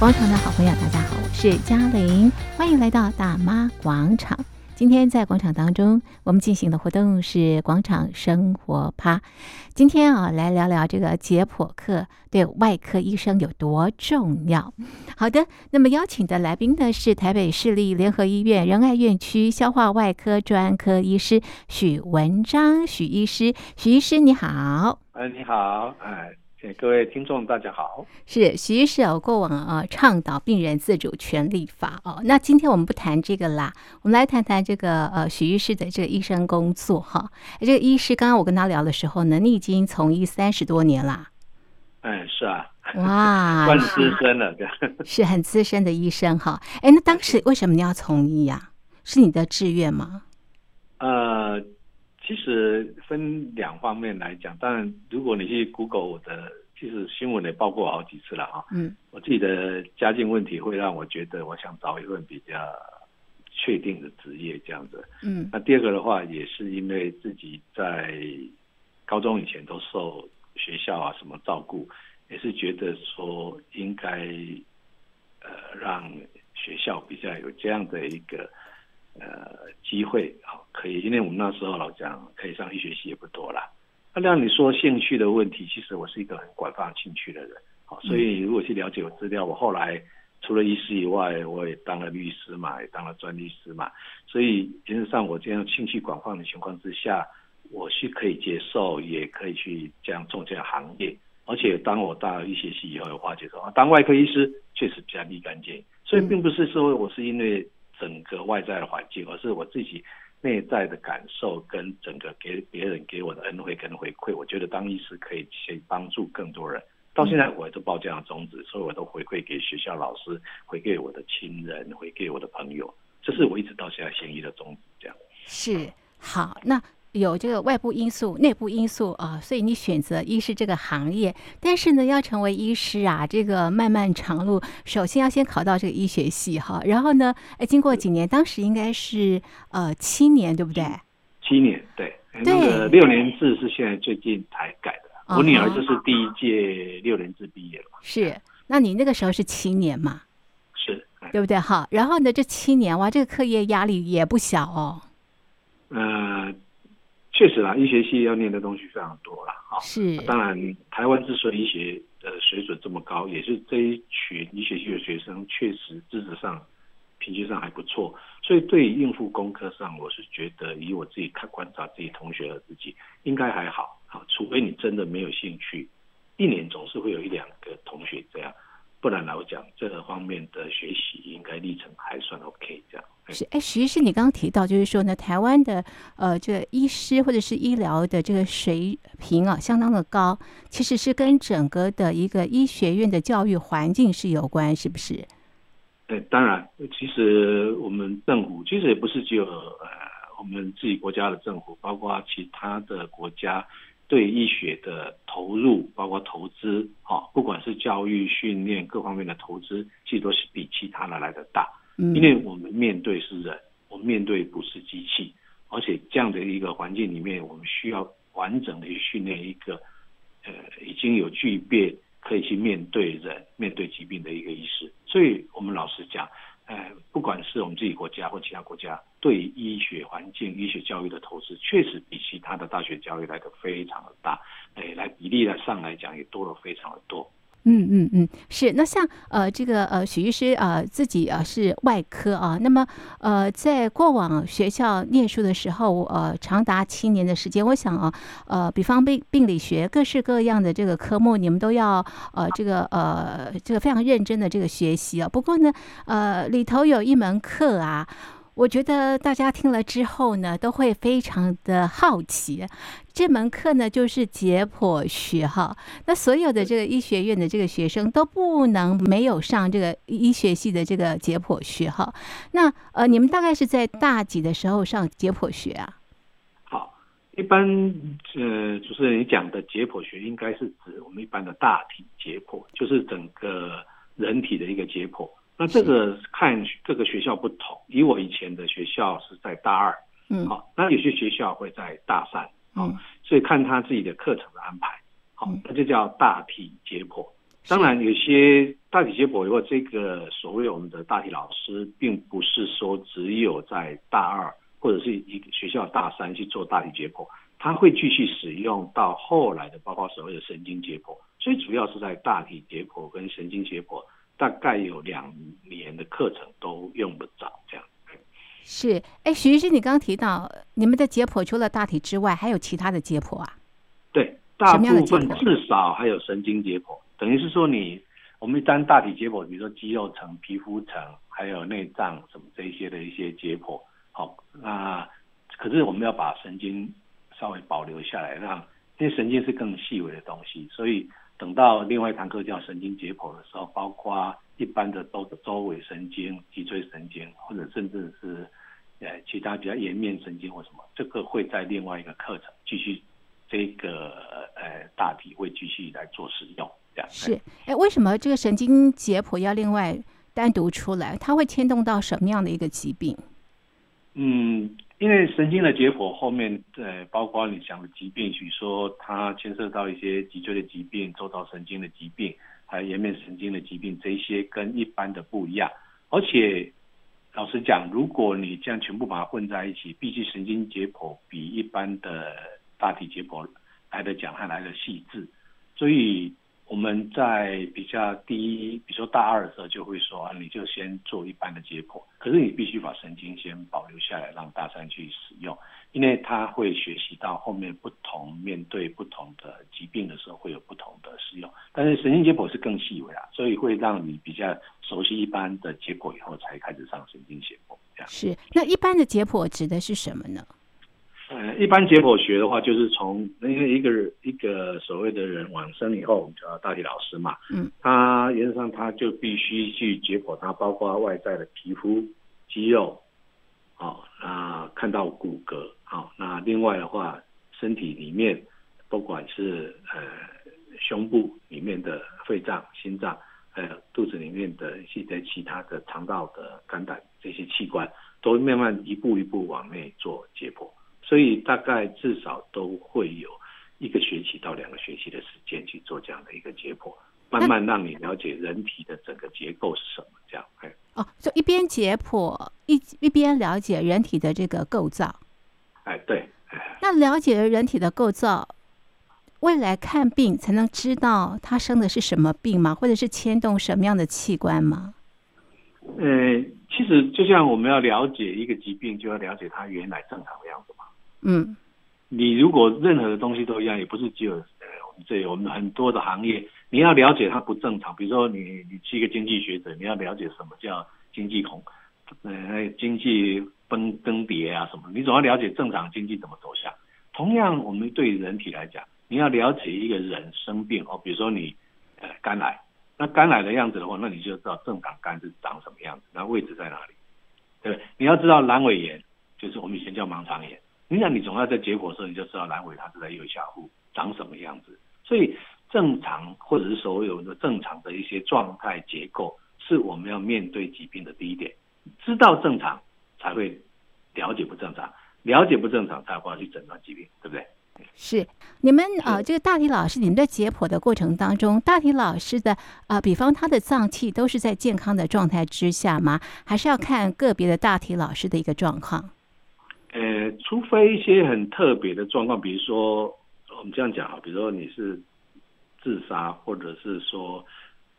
广场的好朋友，大家好，我是嘉玲，欢迎来到大妈广场。今天在广场当中，我们进行的活动是广场生活趴。今天啊，来聊聊这个解剖课对外科医生有多重要。好的，那么邀请的来宾呢是台北市立联合医院仁爱院区消化外科专科医师许文章许医师，许医师你好。哎，你好，哎。各位听众，大家好。是徐医师有过往啊，倡导病人自主权利法哦。那今天我们不谈这个啦，我们来谈谈这个呃，徐医师的这个医生工作哈。这个医师刚刚我跟他聊的时候呢，你已经从医三十多年啦。哎，是啊。哇，算资深了，对。是很资深的医生哈。哎，那当时为什么你要从医呀？是你的志愿吗？呃。其实分两方面来讲，当然，如果你去 Google 我的，其实新闻也报过好几次了啊。嗯。我自己的家境问题会让我觉得，我想找一份比较确定的职业这样子。嗯。那第二个的话，也是因为自己在高中以前都受学校啊什么照顾，也是觉得说应该呃让学校比较有这样的一个。呃，机会好可以，因为我们那时候老讲可以上医学系也不多啦。那让你说兴趣的问题，其实我是一个很广泛兴趣的人，好，所以如果去了解我资料，我后来除了医师以外，我也当了律师嘛，也当了专利师嘛，所以原则上我这样兴趣广泛的情况之下，我是可以接受，也可以去这样做这样行业。而且当我到医学系以后，有发觉说，当外科医师确实比较立竿见影，所以并不是说我是因为。整个外在的环境，而是我自己内在的感受，跟整个给别人给我的恩惠跟回馈，我觉得当医师可以去帮助更多人。到现在我都抱这样的宗旨，所以我都回馈给学校老师，回馈我的亲人，回馈我的朋友，这是我一直到现在行医的宗旨。这样是好那。有这个外部因素、内部因素啊，所以你选择医师这个行业。但是呢，要成为医师啊，这个漫漫长路，首先要先考到这个医学系哈。然后呢，哎，经过几年，当时应该是呃七年，对不对？七年，对。对。那个六年制是现在最近才改的。Uh. 我女儿就是第一届六年制毕业了嘛。是。那你那个时候是七年嘛？是。对不对？好。然后呢，这七年哇，这个课业压力也不小哦。呃。确实啦，医学系要念的东西非常多啦。啊。是。当然，台湾之所以医学的水准这么高，也是这一群医学系的学生确实知识上、平均上还不错。所以，对于应付功课上，我是觉得以我自己看观察自己同学和自己，应该还好。好，除非你真的没有兴趣，一年总是会有一两个同学这样。不然来讲，这个方面的学习应该历程还算 OK。是，哎，徐医师，你刚刚提到就是说呢，台湾的呃，这个医师或者是医疗的这个水平啊，相当的高，其实是跟整个的一个医学院的教育环境是有关，是不是？对，当然，其实我们政府其实也不是只有呃，我们自己国家的政府，包括其他的国家。对医学的投入，包括投资，哈，不管是教育训练各方面的投资，其实都是比其他的来的大。因为我们面对是人，我们面对不是机器，而且这样的一个环境里面，我们需要完整的去训练一个，呃，已经有具备可以去面对人、面对疾病的一个医师。所以我们老实讲。呃，不管是我们自己国家或其他国家，对医学环境、医学教育的投资，确实比其他的大学教育来的非常的大。哎，来比例来上来讲，也多了非常的多。嗯嗯嗯，是。那像呃这个呃许医师啊、呃、自己啊、呃、是外科啊，那么呃在过往学校念书的时候，呃长达七年的时间，我想啊呃比方病病理学各式各样的这个科目，你们都要呃这个呃这个非常认真的这个学习啊。不过呢呃里头有一门课啊。我觉得大家听了之后呢，都会非常的好奇。这门课呢，就是解剖学哈。那所有的这个医学院的这个学生都不能没有上这个医学系的这个解剖学哈。那呃，你们大概是在大几的时候上解剖学啊？好，一般呃，主持人你讲的解剖学，应该是指我们一般的大体解剖，就是整个人体的一个解剖。那这个看各个学校不同，以我以前的学校是在大二，嗯，好，那有些学校会在大三，嗯，所以看他自己的课程的安排，好，那就叫大体解剖。当然有些大体解剖如果，这个所谓我们的大体老师，并不是说只有在大二或者是一个学校大三去做大体解剖，他会继续使用到后来的，包括所谓的神经解剖。所以主要是在大体解剖跟神经解剖，大概有两年的课程都用不着这样。是，哎，徐医师，你刚刚提到你们的解剖除了大体之外，还有其他的解剖啊？对，大部分至少还有神经解剖，等于是说你我们一般大体解剖，比如说肌肉层、皮肤层，还有内脏什么这一些的一些解剖，好，那可是我们要把神经稍微保留下来，让因为神经是更细微的东西，所以。等到另外一堂课叫神经解剖的时候，包括一般的周周围神经、脊椎神经，或者甚至是呃其他比较颜面神经或什么，这个会在另外一个课程继续这个呃大体会继续来做使用。这样是哎，为什么这个神经解剖要另外单独出来？它会牵动到什么样的一个疾病？嗯。因为神经的结果后面，呃，包括你想的疾病，比如说它牵涉到一些脊椎的疾病、周遭神经的疾病，还有颜面神经的疾病，这些跟一般的不一样。而且，老实讲，如果你这样全部把它混在一起，毕竟神经解剖比一般的大体解剖来的讲还来的细致，所以。我们在比较低，比如说大二的时候，就会说啊，你就先做一般的解剖，可是你必须把神经先保留下来，让大三去使用，因为他会学习到后面不同面对不同的疾病的时候会有不同的使用。但是神经解剖是更细微啊，所以会让你比较熟悉一般的结果以后，才开始上神经解剖。这样是，那一般的解剖指的是什么呢？呃，一般解剖学的话，就是从因为一个一个所谓的人往生以后，我们叫大体老师嘛，嗯，他原则上他就必须去解剖他，包括外在的皮肤、肌肉，好，那看到骨骼，好，那另外的话，身体里面不管是呃胸部里面的肺脏、心脏，还有肚子里面的一些其他的肠道的肝胆这些器官，都慢慢一步一步往内做解剖。所以大概至少都会有一个学期到两个学期的时间去做这样的一个解剖，慢慢让你了解人体的整个结构是什么。这样，哎，哦，就一边解剖一一边了解人体的这个构造。哎，对。哎，那了解了人体的构造，未来看病才能知道他生的是什么病吗？或者是牵动什么样的器官吗？呃，其实就像我们要了解一个疾病，就要了解它原来正常的样子嘛。嗯，你如果任何的东西都一样，也不是只有呃我们这，我们很多的行业，你要了解它不正常。比如说你你是一个经济学者，你要了解什么叫经济恐，呃经济崩更迭啊什么，你总要了解正常经济怎么走向。同样，我们对人体来讲，你要了解一个人生病哦，比如说你呃肝癌，那肝癌的样子的话，那你就知道正常肝是长什么样子，那位置在哪里？对，你要知道阑尾炎，就是我们以前叫盲肠炎。你想，你总要在解剖的时候，你就知道阑尾它是在右下腹长什么样子。所以正常或者是所有的正常的一些状态结构，是我们要面对疾病的第一点。知道正常，才会了解不正常；了解不正常，才会去诊断疾病，对不对？是你们啊、这个大体老师，你们在解剖的过程当中，大体老师的啊、比方他的脏器都是在健康的状态之下吗？还是要看个别的大体老师的一个状况？呃，除非一些很特别的状况，比如说我们这样讲啊，比如说你是自杀，或者是说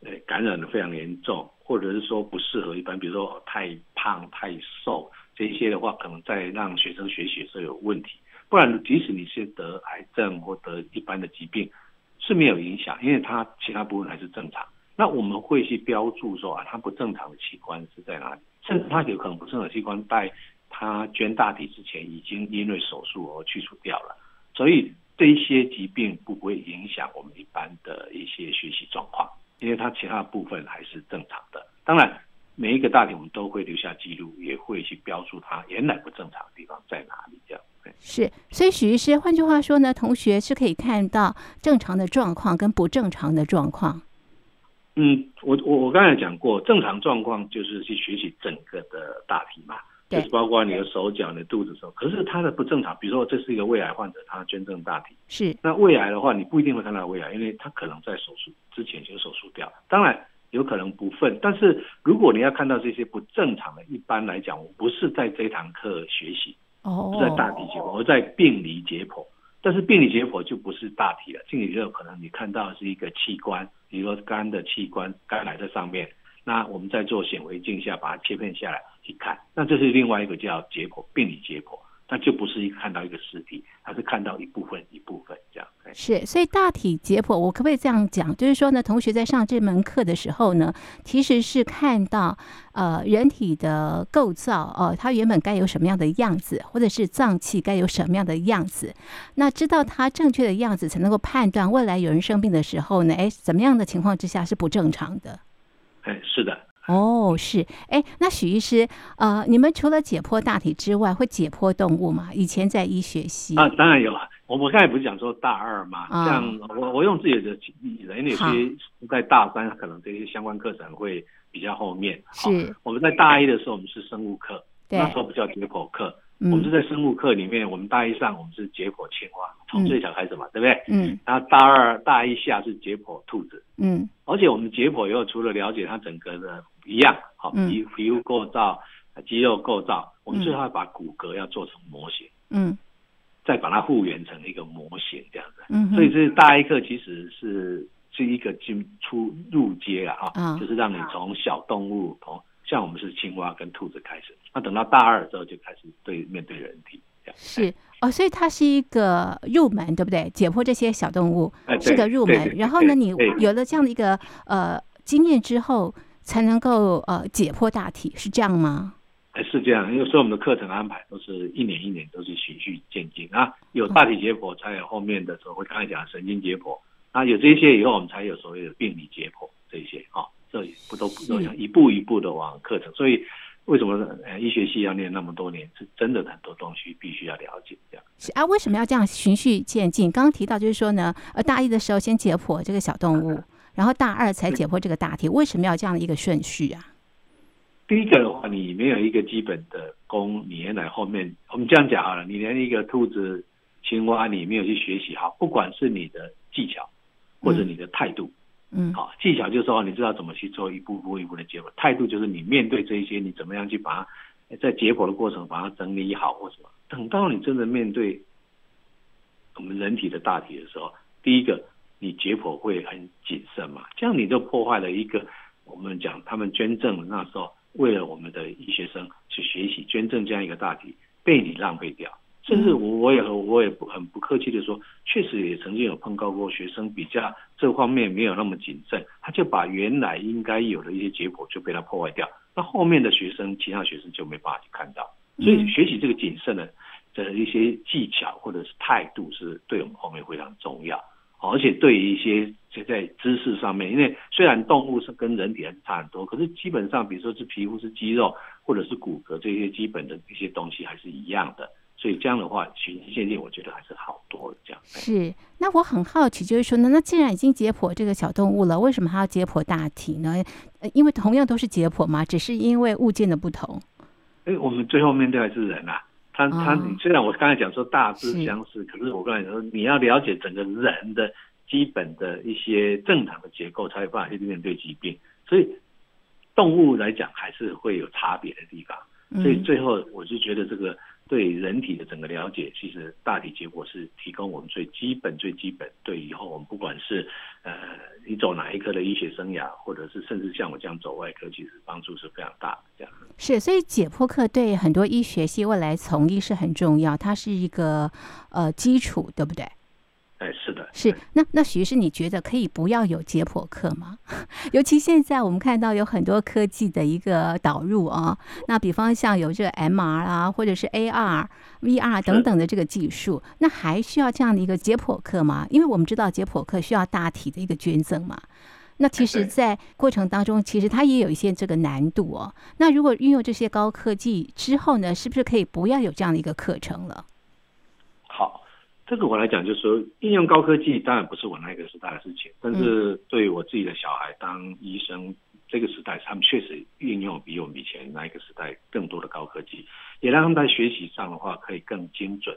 呃感染的非常严重，或者是说不适合一般，比如说太胖太瘦这些的话，可能在让学生学习的时候有问题。不然，即使你是得癌症或得一般的疾病是没有影响，因为它其他部分还是正常。那我们会去标注说啊，它不正常的器官是在哪里，甚至它有可能不正常的器官在。他捐大体之前已经因为手术而去除掉了，所以这一些疾病不会影响我们一般的一些学习状况，因为它其他部分还是正常的。当然，每一个大体我们都会留下记录，也会去标注它原来不正常的地方在哪里。这样是，所以许医师，换句话说呢，同学是可以看到正常的状况跟不正常的状况。嗯，我我我刚才讲过，正常状况就是去学习整个的大体嘛。就是包括你的手脚、你的肚子的时候，可是它的不正常，比如说这是一个胃癌患者，他捐赠大体，是那胃癌的话，你不一定会看到胃癌，因为他可能在手术之前就手术掉。当然，有可能不分。但是如果你要看到这些不正常的，一般来讲，我不是在这堂课学习，哦，不在大体解剖，而在病理解剖。但是病理解剖就不是大体了，病理就可能你看到是一个器官，比如说肝的器官，肝癌在上面，那我们在做显微镜下把它切片下来去看，那这是另外一个叫解剖，病理解剖。那就不是一看到一个尸体，而是看到一部分一部分这样。是，所以大体解剖，我可不可以这样讲？就是说呢，同学在上这门课的时候呢，其实是看到呃人体的构造、呃，它原本该有什么样的样子，或者是脏器该有什么样的样子，那知道它正确的样子，才能够判断未来有人生病的时候呢，哎，怎么样的情况之下是不正常的？哎，是的。哦，是，哎，那许医师，呃，你们除了解剖大体之外，会解剖动物吗？以前在医学系啊，当然有。我我刚才不是讲说大二嘛？哦、像我，我用自己的例子，因为有些在大三，可能这些相关课程会比较后面。是、哦，我们在大一的时候，我们是生物课，那时候不叫解剖课。我们是在生物课里面，我们大一上我们是解剖青蛙，从最小开始嘛，对不对？嗯。然后大二、大一下是解剖兔子。嗯。而且我们解剖以后，除了了解它整个的一样，好皮皮肤构造、肌肉构造，我们最后要把骨骼要做成模型。嗯。再把它复原成一个模型这样子。嗯。所以这大一课其实是是一个进出入阶啊，啊，就是让你从小动物从。像我们是青蛙跟兔子开始，那等到大二之后就开始对面对人体这样。是哦，所以它是一个入门，对不对？解剖这些小动物是个入门。然后呢，你有了这样的一个呃经验之后，才能够呃解剖大体，是这样吗？哎，是这样，因为所以我们的课程安排都是一年一年都是循序渐进啊，有大体解剖，才有后面的时候会刚才讲神经解剖啊，有这些以后我们才有所谓的病理解剖这些啊。这不都不都要一步一步的往课程，所以为什么呃医学系要念那么多年？是真的很多东西必须要了解这样。是啊，为什么要这样循序渐进？刚刚提到就是说呢，呃，大一的时候先解剖这个小动物，然后大二才解剖这个大体，为什么要这样的一个顺序啊？第一个的话，你没有一个基本的功，你原来后面我们这样讲好了，你连一个兔子、青蛙你没有去学习好，不管是你的技巧或者你的态度。嗯嗯，好，技巧就是说，你知道怎么去做一步步一步的解剖，态度就是你面对这一些，你怎么样去把它在解剖的过程把它整理好或什么。等到你真的面对我们人体的大体的时候，第一个你解剖会很谨慎嘛，这样你就破坏了一个我们讲他们捐赠那时候为了我们的医学生去学习捐赠这样一个大体被你浪费掉。甚至我我也我也不很不客气的说，确实也曾经有碰到过学生比较这方面没有那么谨慎，他就把原来应该有的一些结果就被他破坏掉，那后面的学生其他学生就没办法去看到，所以学习这个谨慎的的一些技巧或者是态度是对我们后面非常重要，而且对于一些在知识上面，因为虽然动物是跟人体还是差很多，可是基本上比如说是皮肤是肌肉或者是骨骼这些基本的一些东西还是一样的。所以这样的话，循序渐进，我觉得还是好多的。这样是。那我很好奇，就是说呢，那既然已经解剖这个小动物了，为什么还要解剖大体呢？呃，因为同样都是解剖嘛，只是因为物件的不同。哎，我们最后面对还是人啊。他他，虽然我刚才讲说大致相似，可是我刚才说你要了解整个人的基本的一些正常的结构，才有办法去面对疾病。所以动物来讲，还是会有差别的地方。所以最后，我就觉得这个。对人体的整个了解，其实大体结果是提供我们最基本、最基本。对以后我们不管是呃你走哪一科的医学生涯，或者是甚至像我这样走外科，其实帮助是非常大的。这样是，所以解剖课对很多医学系未来从医是很重要，它是一个呃基础，对不对？哎，是的，是那那许医师，你觉得可以不要有解剖课吗？尤其现在我们看到有很多科技的一个导入啊，那比方像有这个 MR 啊，或者是 AR、VR 等等的这个技术，那还需要这样的一个解剖课吗？因为我们知道解剖课需要大体的一个捐赠嘛，那其实，在过程当中，其实它也有一些这个难度哦。那如果运用这些高科技之后呢，是不是可以不要有这样的一个课程了？这个我来讲，就是说应用高科技当然不是我那个时代的事情，但是对于我自己的小孩当医生这个时代，他们确实运用比我们以前那个时代更多的高科技，也让他们在学习上的话可以更精准。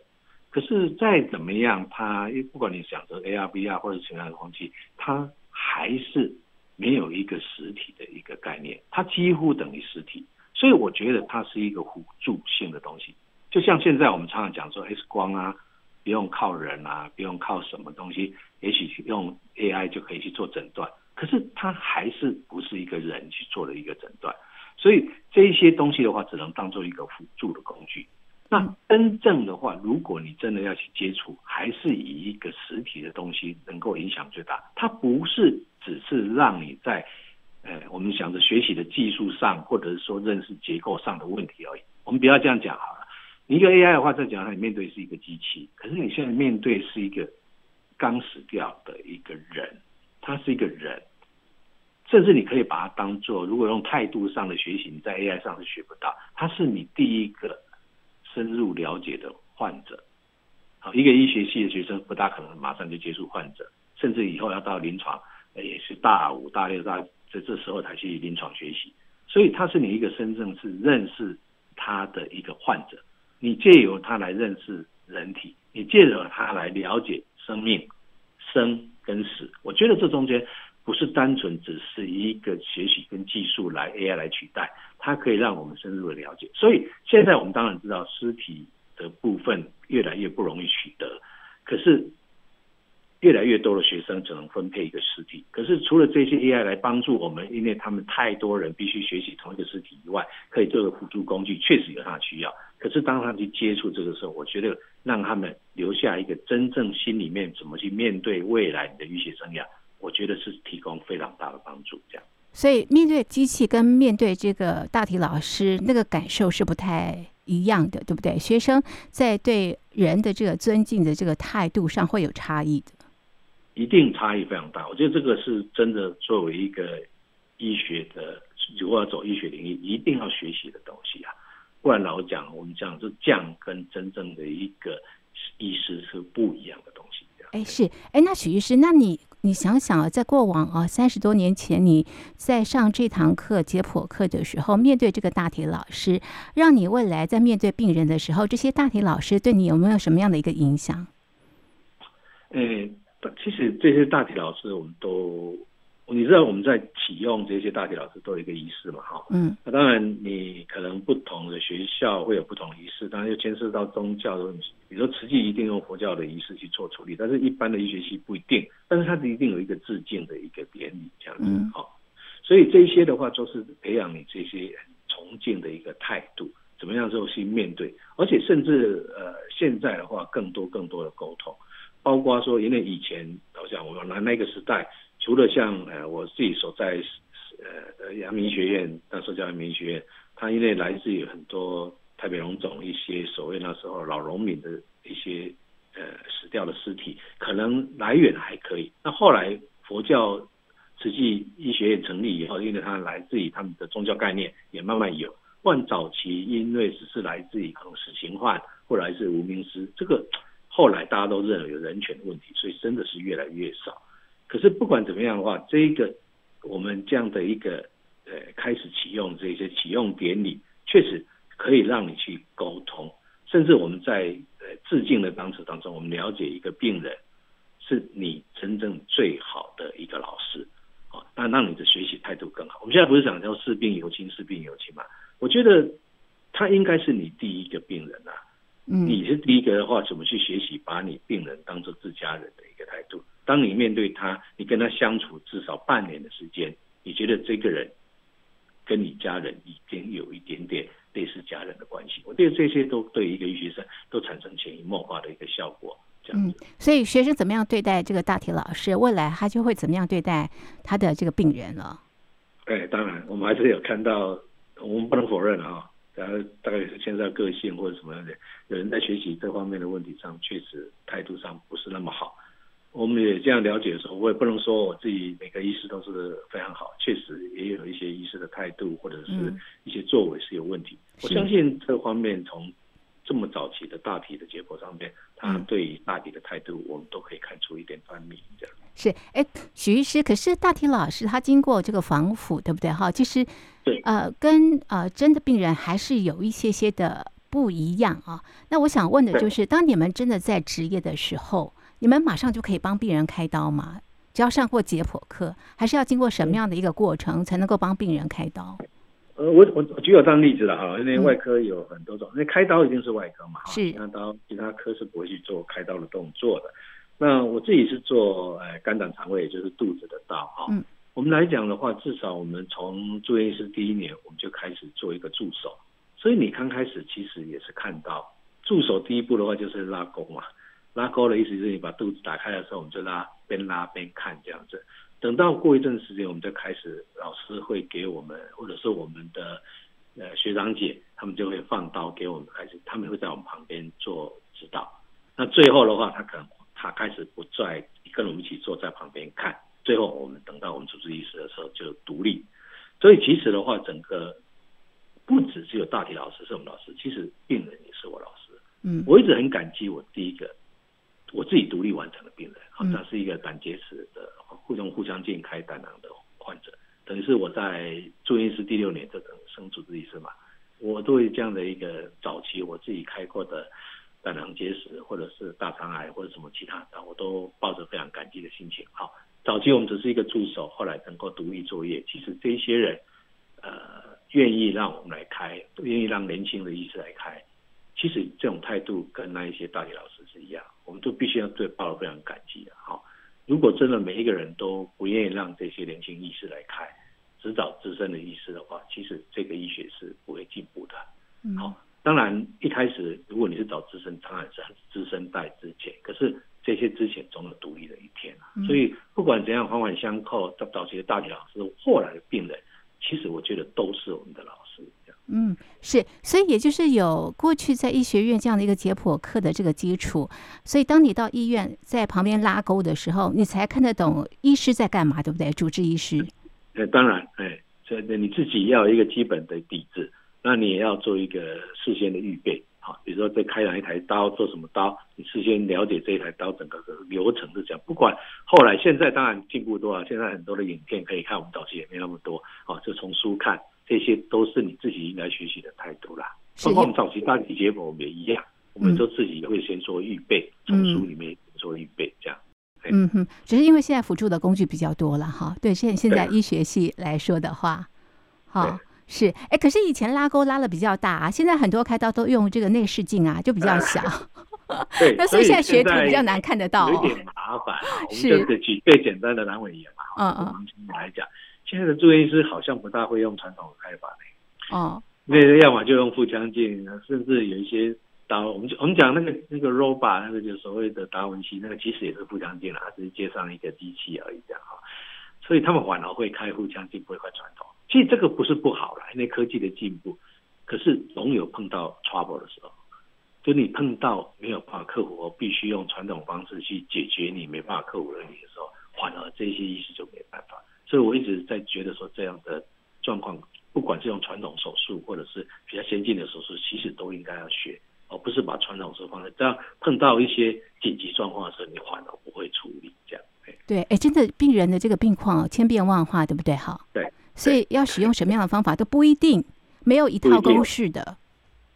可是再怎么样，他不管你想着 AR、VR 或者什么样的东西，它还是没有一个实体的一个概念，它几乎等于实体，所以我觉得它是一个辅助性的东西。就像现在我们常常讲说 X 光啊，不用靠人啊，不用靠什么东西，也许用 AI 就可以去做诊断，可是它还是不是一个人去做的一个诊断，所以这一些东西的话，只能当做一个辅助的工具。那真正的话，如果你真的要去接触，还是以一个实体的东西能够影响最大。它不是只是让你在，呃，我们想着学习的技术上，或者是说认识结构上的问题而已。我们不要这样讲好了。一个 AI 的话，在讲，你面对是一个机器，可是你现在面对是一个刚死掉的一个人，他是一个人，甚至你可以把它当做，如果用态度上的学习，你在 AI 上是学不到，他是你第一个。深入了解的患者，好，一个医学系的学生不大可能马上就接触患者，甚至以后要到临床，也是大五、大六、大这这时候才去临床学习。所以他是你一个真正是认识他的一个患者，你借由它来认识人体，你借由它来了解生命生跟死。我觉得这中间。不是单纯只是一个学习跟技术来 AI 来取代，它可以让我们深入的了解。所以现在我们当然知道尸体的部分越来越不容易取得，可是越来越多的学生只能分配一个实体。可是除了这些 AI 来帮助我们，因为他们太多人必须学习同一个实体以外，可以做个辅助工具，确实有它的需要。可是当他去接触这个时候，我觉得让他们留下一个真正心里面怎么去面对未来的医学生涯。我觉得是提供非常大的帮助，这样。所以面对机器跟面对这个大体老师，那个感受是不太一样的，对不对？学生在对人的这个尊敬的这个态度上会有差异的。一定差异非常大。我觉得这个是真的，作为一个医学的，如果要走医学领域，一定要学习的东西啊。不然老讲，我们讲这匠跟真正的一个医师是不一样的东西。哎，是哎，那许医师，那你。你想想啊，在过往啊三十多年前，你在上这堂课解剖课的时候，面对这个大体老师，让你未来在面对病人的时候，这些大体老师对你有没有什么样的一个影响？诶，其实这些大体老师我们都。你知道我们在启用这些大体老师都有一个仪式嘛？哈，嗯，那当然你可能不同的学校会有不同仪式，当然又牵涉到宗教的问题。比如说慈济一定用佛教的仪式去做处理，但是一般的医学系不一定，但是它是一定有一个致敬的一个典礼这样子，哈、嗯。所以这一些的话，都是培养你这些崇敬的一个态度，怎么样之后去面对，而且甚至呃现在的话，更多更多的沟通，包括说因为以前好像我们来那个时代。除了像呃我自己所在呃呃阳明学院，那时候叫阳明学院，它因为来自于很多台北荣总一些所谓那时候老农民的一些呃死掉的尸体，可能来源还可以。那后来佛教慈济医学院成立以后，因为它来自于他们的宗教概念，也慢慢有。换早期因为只是来自于可能死刑犯或者来自无名尸，这个后来大家都认为有人权的问题，所以真的是越来越少。可是不管怎么样的话，这一个我们这样的一个呃开始启用这些启用典礼，确实可以让你去沟通，甚至我们在呃致敬的当时当中，我们了解一个病人是你真正最好的一个老师，啊，那让你的学习态度更好。我们现在不是讲叫视病有亲，视病有亲嘛？我觉得他应该是你第一个病人啊，嗯，你是第一个的话，怎么去学习把你病人当做自家人的一个态度？当你面对他，你跟他相处至少半年的时间，你觉得这个人跟你家人已经有一点点类似家人的关系，我觉得这些都对一个医学生都产生潜移默化的一个效果。这样所以学生怎么样对待这个大体老师，未来他就会怎么样对待他的这个病人了。哎，当然，我们还是有看到，我们不能否认啊，然后大概也是牵涉到个性或者什么样的，有人在学习这方面的问题上，确实态度上不是那么好。我们也这样了解的时候，我也不能说我自己每个医师都是非常好，确实也有一些医师的态度或者是一些作为是有问题。嗯、我相信这方面从这么早期的大体的解剖上面，他对于大体的态度，我们都可以看出一点端倪。这样是哎，许医师，可是大体老师他经过这个防腐，对不对？哈，其实对呃，跟呃真的病人还是有一些些的不一样啊。那我想问的就是，当你们真的在执业的时候。你们马上就可以帮病人开刀吗？只要上过解剖课，还是要经过什么样的一个过程才能够帮病人开刀？呃，我我我举我当例子了哈，因为外科有很多种，那、嗯、开刀一定是外科嘛，是，其他刀其他科是不会去做开刀的动作的。那我自己是做呃肝胆肠胃，也就是肚子的刀哈。嗯。我们来讲的话，至少我们从住院医师第一年，我们就开始做一个助手。所以你刚开始其实也是看到助手第一步的话就是拉钩嘛，拉钩的意思就是你把肚子打开的时候，我们就拉，边拉边看这样子。等到过一阵时间，我们就开始老师会给我们，或者是我们的呃学长姐，他们就会放刀给我们开始，他们会在我们旁边做指导。那最后的话，他可能他开始不再跟我们一起坐在旁边看。最后，我们等到我们主治医师的时候就独立。所以其实的话，整个不只只有大体老师是我们老师，其实病人也是我老师。嗯，我一直很感激我第一个我自己独立完成的病人，好，他是一个胆结石的互用互相进开胆囊的患者，等于是我在住院医师第六年这等生主治医师嘛，我对这样的一个早期我自己开过的胆囊结石或者是大肠癌或者什么其他的，我都抱着非常感激的心情，好。早期我们只是一个助手，后来能够独立作业。其实这一些人，呃，愿意让我们来开，愿意让年轻的医师来开，其实这种态度跟那一些大体老师是一样，我们都必须要对抱得非常感激的。好，如果真的每一个人都不愿意让这些年轻医师来开，只找资深的医师的话，其实这个医学是不会进步的。好，当然一开始如果你是找资深，当然是很资深带之前，可是。这些之前总有独立的一天啊，所以不管怎样环环相扣，早早期的大体老师，后来的病人，其实我觉得都是我们的老师。嗯，是，所以也就是有过去在医学院这样的一个解剖课的这个基础，所以当你到医院在旁边拉钩的时候，你才看得懂医师在干嘛，对不对？主治医师。呃，当然，哎，所以你自己要一个基本的底子，那你也要做一个事先的预备。好，比如说在开哪一台刀，做什么刀，你事先了解这一台刀整个的流程是这样。不管后来现在当然进步多了，现在很多的影片可以看，我们早期也没那么多。好，就从书看，这些都是你自己应该学习的态度啦。包括我们早期大体我们也一样，我们都自己也会先做预备，从书里面做预备这样。嗯哼，只是因为现在辅助的工具比较多了哈。对，现现在医学系来说的话，好。是，哎，可是以前拉钩拉的比较大啊，现在很多开刀都用这个内视镜啊，就比较 小。对，那所以现在学徒比较难看得到，有点麻烦。是，我们就举最简单的阑尾炎嘛。嗯嗯。来讲，现在的住院医师好像不大会用传统的开法呢。哦。那个要么就用腹腔镜，甚至有一些刀，我们我们讲那个那个 robot，那个就所谓的达文西，那个其实也是腹腔镜了，它只是接上一个机器而已，这样哈。所以他们反而会开腹腔镜，不会开传统。其实这个不是不好了，因为科技的进步，可是总有碰到 trouble 的时候，就你碰到没有办法克服，我必须用传统方式去解决你没办法克服的你的时候，反而这些医师就没办法。所以我一直在觉得说，这样的状况，不管是用传统手术或者是比较先进的手术，其实都应该要学，而不是把传统手术放在这样，碰到一些紧急状况的时候，你反而不会处理这样。对，哎，真的病人的这个病况千变万化，对不对？哈。对。所以要使用什么样的方法都不一定，没有一套公式的。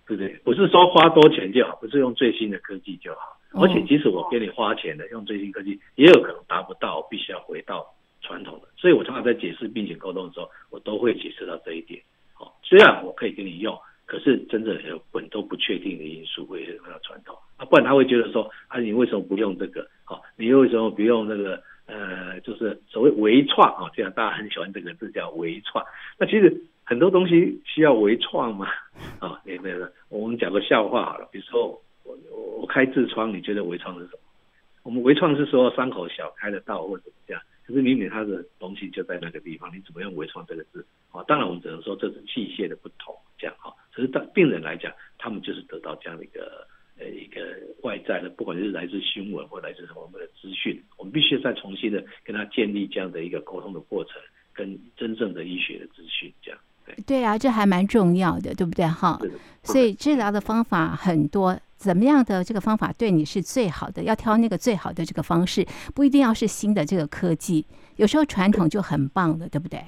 对不对？不是说花多钱就好，不是用最新的科技就好。而且即使我给你花钱的用最新科技，也有可能达不到，必须要回到传统的。所以我常常在解释病情沟通的时候，我都会解释到这一点。好，虽然我可以给你用，可是真的有很多不确定的因素会回到传统啊，不然他会觉得说啊，你为什么不用这个？好，你为什么不用那个？呃，就是所谓微创啊，这样大家很喜欢这个字叫微创。那其实很多东西需要微创嘛，啊，那个我们讲个笑话好了，比如说我我开痔疮，你觉得微创是什么？我们微创是说伤口小开得到或者怎么样，可是明明它的东西就在那个地方，你怎么用微创这个字？啊，当然我们只能说这是器械的不同，这样哈。可是对病人来讲，他们就是得到这样的一个。呃，一个外在的，不管是来自新闻或来自什么的资讯，我们必须再重新的跟他建立这样的一个沟通的过程，跟真正的医学的资讯，这样。对对啊，这还蛮重要的，对不对？哈。所以治疗的方法很多，怎么样的这个方法对你是最好的？要挑那个最好的这个方式，不一定要是新的这个科技，有时候传统就很棒的，对不对？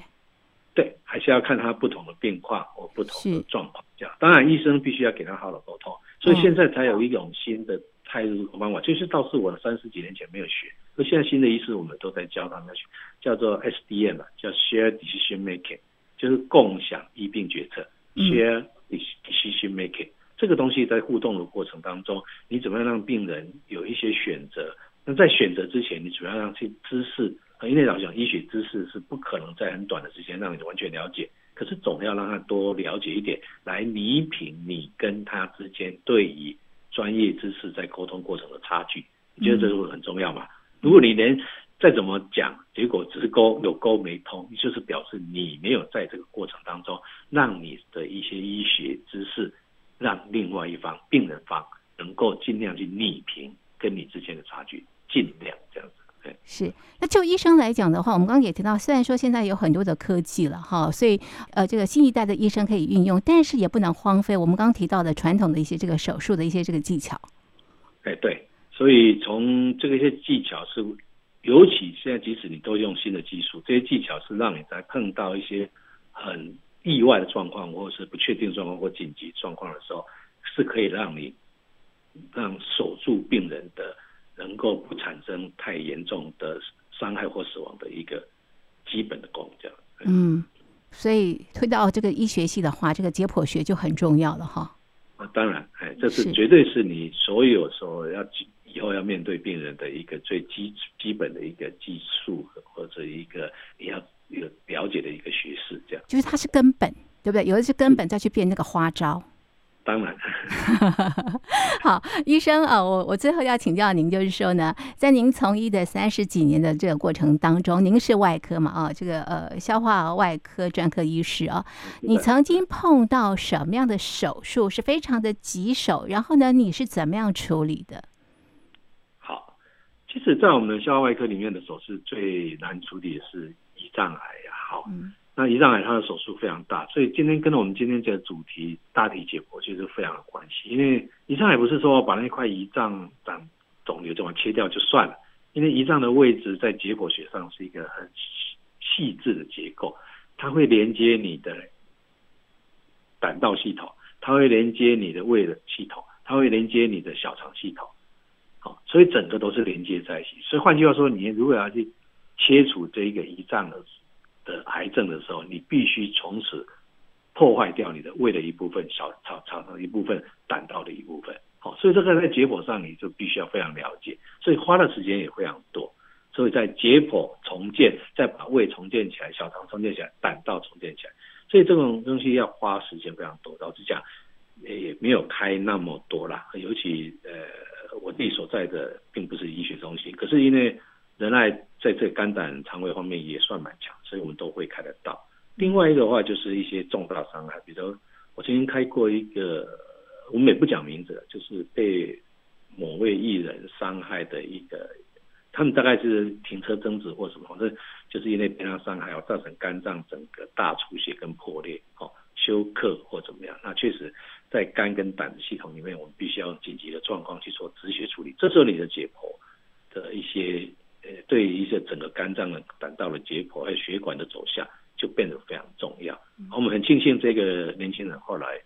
对，还是要看他不同的病况或不同的状况，这样。当然，医生必须要给他好的沟通。所以现在才有一种新的态度和方法，就是倒是我三十几年前没有学，那现在新的医师我们都在教他们学，叫做 SDM 叫 Share Decision Making，就是共享医病决策。Share Decision Making 这个东西在互动的过程当中，你怎么样让病人有一些选择？那在选择之前，你主要让去知识，因为老讲，医学知识是不可能在很短的时间让你完全了解。可是总要让他多了解一点，来弥平你跟他之间对于专业知识在沟通过程的差距。你觉得这是不是很重要嘛？如果你连再怎么讲，结果只是沟有沟没通，就是表示你没有在这个过程当中，让你的一些医学知识，让另外一方病人方能够尽量去弭平跟你之间的差距。尽量这样子，对，是。那就医生来讲的话，我们刚刚也提到，虽然说现在有很多的科技了哈，所以呃，这个新一代的医生可以运用，但是也不能荒废我们刚刚提到的传统的一些这个手术的一些这个技巧。哎，对，所以从这个一些技巧是，尤其现在即使你都用新的技术，这些技巧是让你在碰到一些很意外的状况，或者是不确定状况或紧急状况的时候，是可以让你让守住病人的。能够不产生太严重的伤害或死亡的一个基本的功，这样。嗯，所以推到这个医学系的话，这个解剖学就很重要了哈。啊，当然，哎，这是绝对是你所有时候要以后要面对病人的一个最基基本的一个技术或者一个你要有了解的一个学识，这样。就是它是根本，对不对？有的是根本再去变那个花招。当然，好，医生啊，我我最后要请教您，就是说呢，在您从医的三十几年的这个过程当中，您是外科嘛啊，这个呃消化外科专科医师啊，你曾经碰到什么样的手术是非常的棘手？然后呢，你是怎么样处理的？好，其实，在我们的消化外科里面的手术最难处理的是胰脏癌啊，好。嗯那胰脏癌它的手术非常大，所以今天跟我们今天这个主题大体解剖其实非常有关系。因为胰脏癌不是说把那块胰脏长肿瘤这么切掉就算了，因为胰脏的位置在解剖学上是一个很细致的结构，它会连接你的胆道系统，它会连接你的胃的系统，它会连接你的小肠系统，好，所以整个都是连接在一起。所以换句话说，你如果要去切除这一个胰脏的。的癌症的时候，你必须从此破坏掉你的胃的一部分、小肠肠的一部分、胆道的一部分。好，所以这个在解剖上你就必须要非常了解，所以花的时间也非常多。所以在解剖重建，再把胃重建起来、小肠重建起来、胆道重建起来，所以这种东西要花时间非常多。老实讲，也没有开那么多啦。尤其呃，我自己所在的并不是医学中心，可是因为。仁爱在这肝胆肠胃方面也算蛮强，所以我们都会开得到。另外一个的话就是一些重大伤害，比如我曾经开过一个，我们也不讲名字，就是被某位艺人伤害的一个，他们大概是停车争执或什么，反正就是因为被他伤害，造成肝脏整个大出血跟破裂，哦，休克或怎么样。那确实在肝跟胆的系统里面，我们必须要用紧急的状况去做止血处理。这时候你的解剖的一些。呃，对于一些整个肝脏的胆道的解剖，还有血管的走向，就变得非常重要。我们很庆幸这个年轻人后来，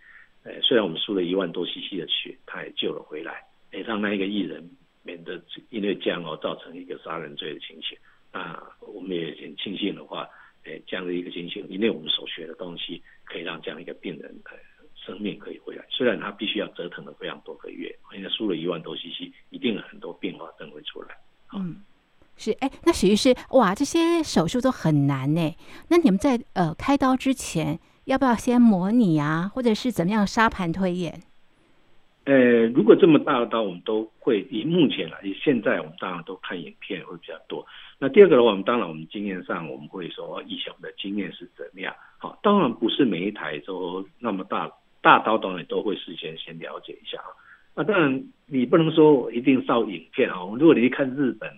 呃，虽然我们输了一万多 CC 的血，他也救了回来，也让那一个艺人免得因为这样哦造成一个杀人罪的情形。那我们也很庆幸的话，呃，这样的一个情形，因为我们所学的东西，可以让这样一个病人呃生命可以回来。虽然他必须要折腾了非常多个月，因为输了一万多 CC，一定有很多并发症会出来。嗯。是哎，那许医师，哇，这些手术都很难呢。那你们在呃开刀之前，要不要先模拟啊，或者是怎么样沙盘推演？呃，如果这么大的刀，我们都会以目前来，以现在我们当然都看影片会比较多。那第二个的话，我们当然我们经验上我们会说，以前的经验是怎么样？好，当然不是每一台都那么大大刀，当然都会事先先了解一下啊。那当然你不能说一定照影片啊。如果你去看日本。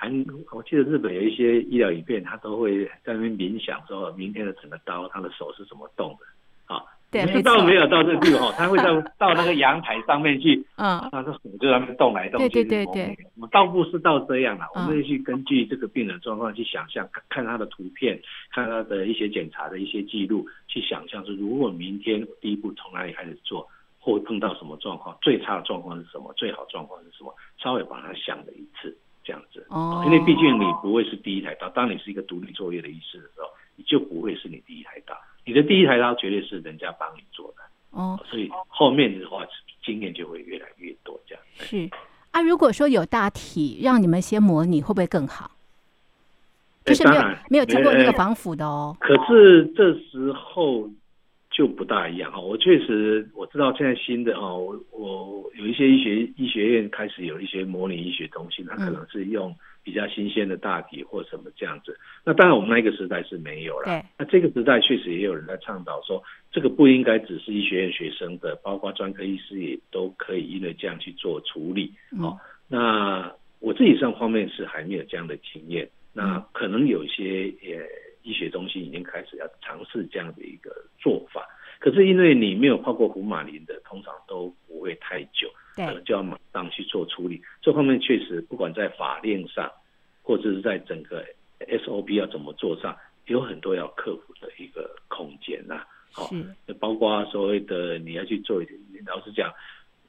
韩，我记得日本有一些医疗影片，他都会在那边冥想，说明天的整个刀，他的手是怎么动的啊？对，刀没有到这个地方，他会到 到那个阳台上面去，嗯，他的手就在那边动来动去。对对对对，我们倒不是到这样了，我们去根据这个病人状况去想象，看他的图片，看他的一些检查的一些记录，去想象是如果明天第一步从哪里开始做，或碰到什么状况，最差的状况是什么，最好状况是什么，稍微把它想了一次，这样子。哦。因为毕竟你不会是第一台刀，当你是一个独立作业的医师的时候，你就不会是你第一台刀，你的第一台刀绝对是人家帮你做的。哦。所以后面的话，经验就会越来越多，这样。是啊，如果说有大体让你们先模拟，会不会更好？就是没有没有经过那个防腐的哦。可是这时候。就不大一样哈，我确实我知道现在新的哈，我我有一些医学医学院开始有一些模拟医学中心，它可能是用比较新鲜的大体或什么这样子。那当然我们那个时代是没有了。那这个时代确实也有人在倡导说，这个不应该只是医学院学生的，包括专科医师也都可以因为这样去做处理。好，那我自己上方面是还没有这样的经验，那可能有些也。医学中心已经开始要尝试这样的一个做法，可是因为你没有泡过福马林的，通常都不会太久，可能就要马上去做处理。这方面确实，不管在法令上，或者是在整个 SOP 要怎么做上，有很多要克服的一个空间呐。好，包括所谓的你要去做一点，老实讲，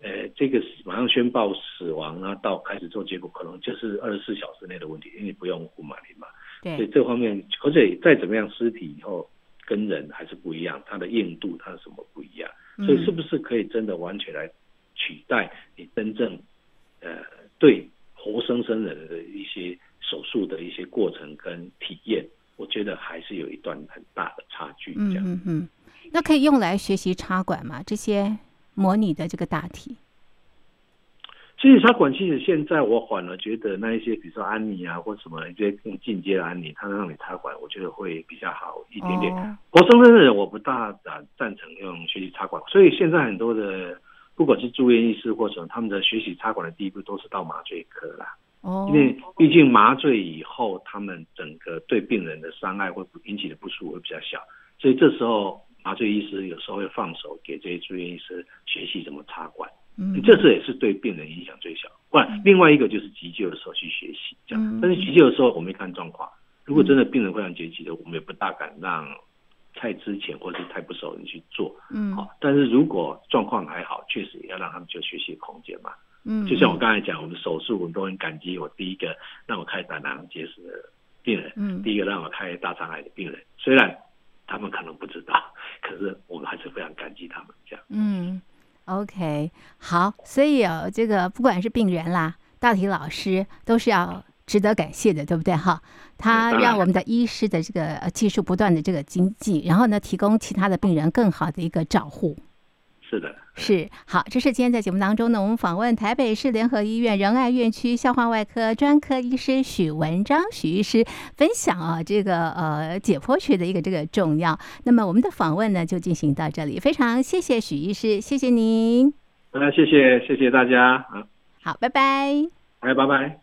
呃，这个马上宣报死亡啊，到开始做结果，可能就是二十四小时内的问题，因为你不用福马林嘛。对，所以这方面，而且再怎么样，尸体以后跟人还是不一样，它的硬度，它什么不一样？所以是不是可以真的完全来取代你真正呃对活生生人的一些手术的一些过程跟体验？我觉得还是有一段很大的差距。这样，嗯嗯嗯，那可以用来学习插管吗？这些模拟的这个大体？其实插管，其实现在我反而觉得那一些，比如说安妮啊，或什么一些更进阶的安妮，它让你插管，我觉得会比较好一点点。活生生的人，我不大赞赞成用学习插管，所以现在很多的，不管是住院医师或者他们的学习插管的第一步，都是到麻醉科啦。哦。因为毕竟麻醉以后，他们整个对病人的伤害会引起的不舒服会比较小，所以这时候麻醉医师有时候会放手给这些住院医师学习怎么插管。嗯，这是也是对病人影响最小。不然，另外一个就是急救的时候去学习这样。但是急救的时候，我们看状况。如果真的病人非常紧急的，我们也不大敢让太之前或者是太不熟的人去做。嗯，好。但是如果状况还好，确实也要让他们就学习空间嘛。嗯，就像我刚才讲，我们手术我们都很感激我第一个让我开胆囊结石的病人，嗯，第一个让我开大肠癌的病人，虽然他们可能不知道，可是我们还是非常感激他们这样。嗯。OK，好，所以哦，这个不管是病人啦，大体老师都是要值得感谢的，对不对？哈，他让我们的医师的这个技术不断的这个精进，然后呢，提供其他的病人更好的一个照护。是的，是好，这是今天在节目当中呢，我们访问台北市联合医院仁爱院区消化外科专科医师许文章许医师分享啊，这个呃解剖学的一个这个重要。那么我们的访问呢就进行到这里，非常谢谢许医师，谢谢您。那谢谢谢谢大家啊，好，拜拜，哎，拜拜。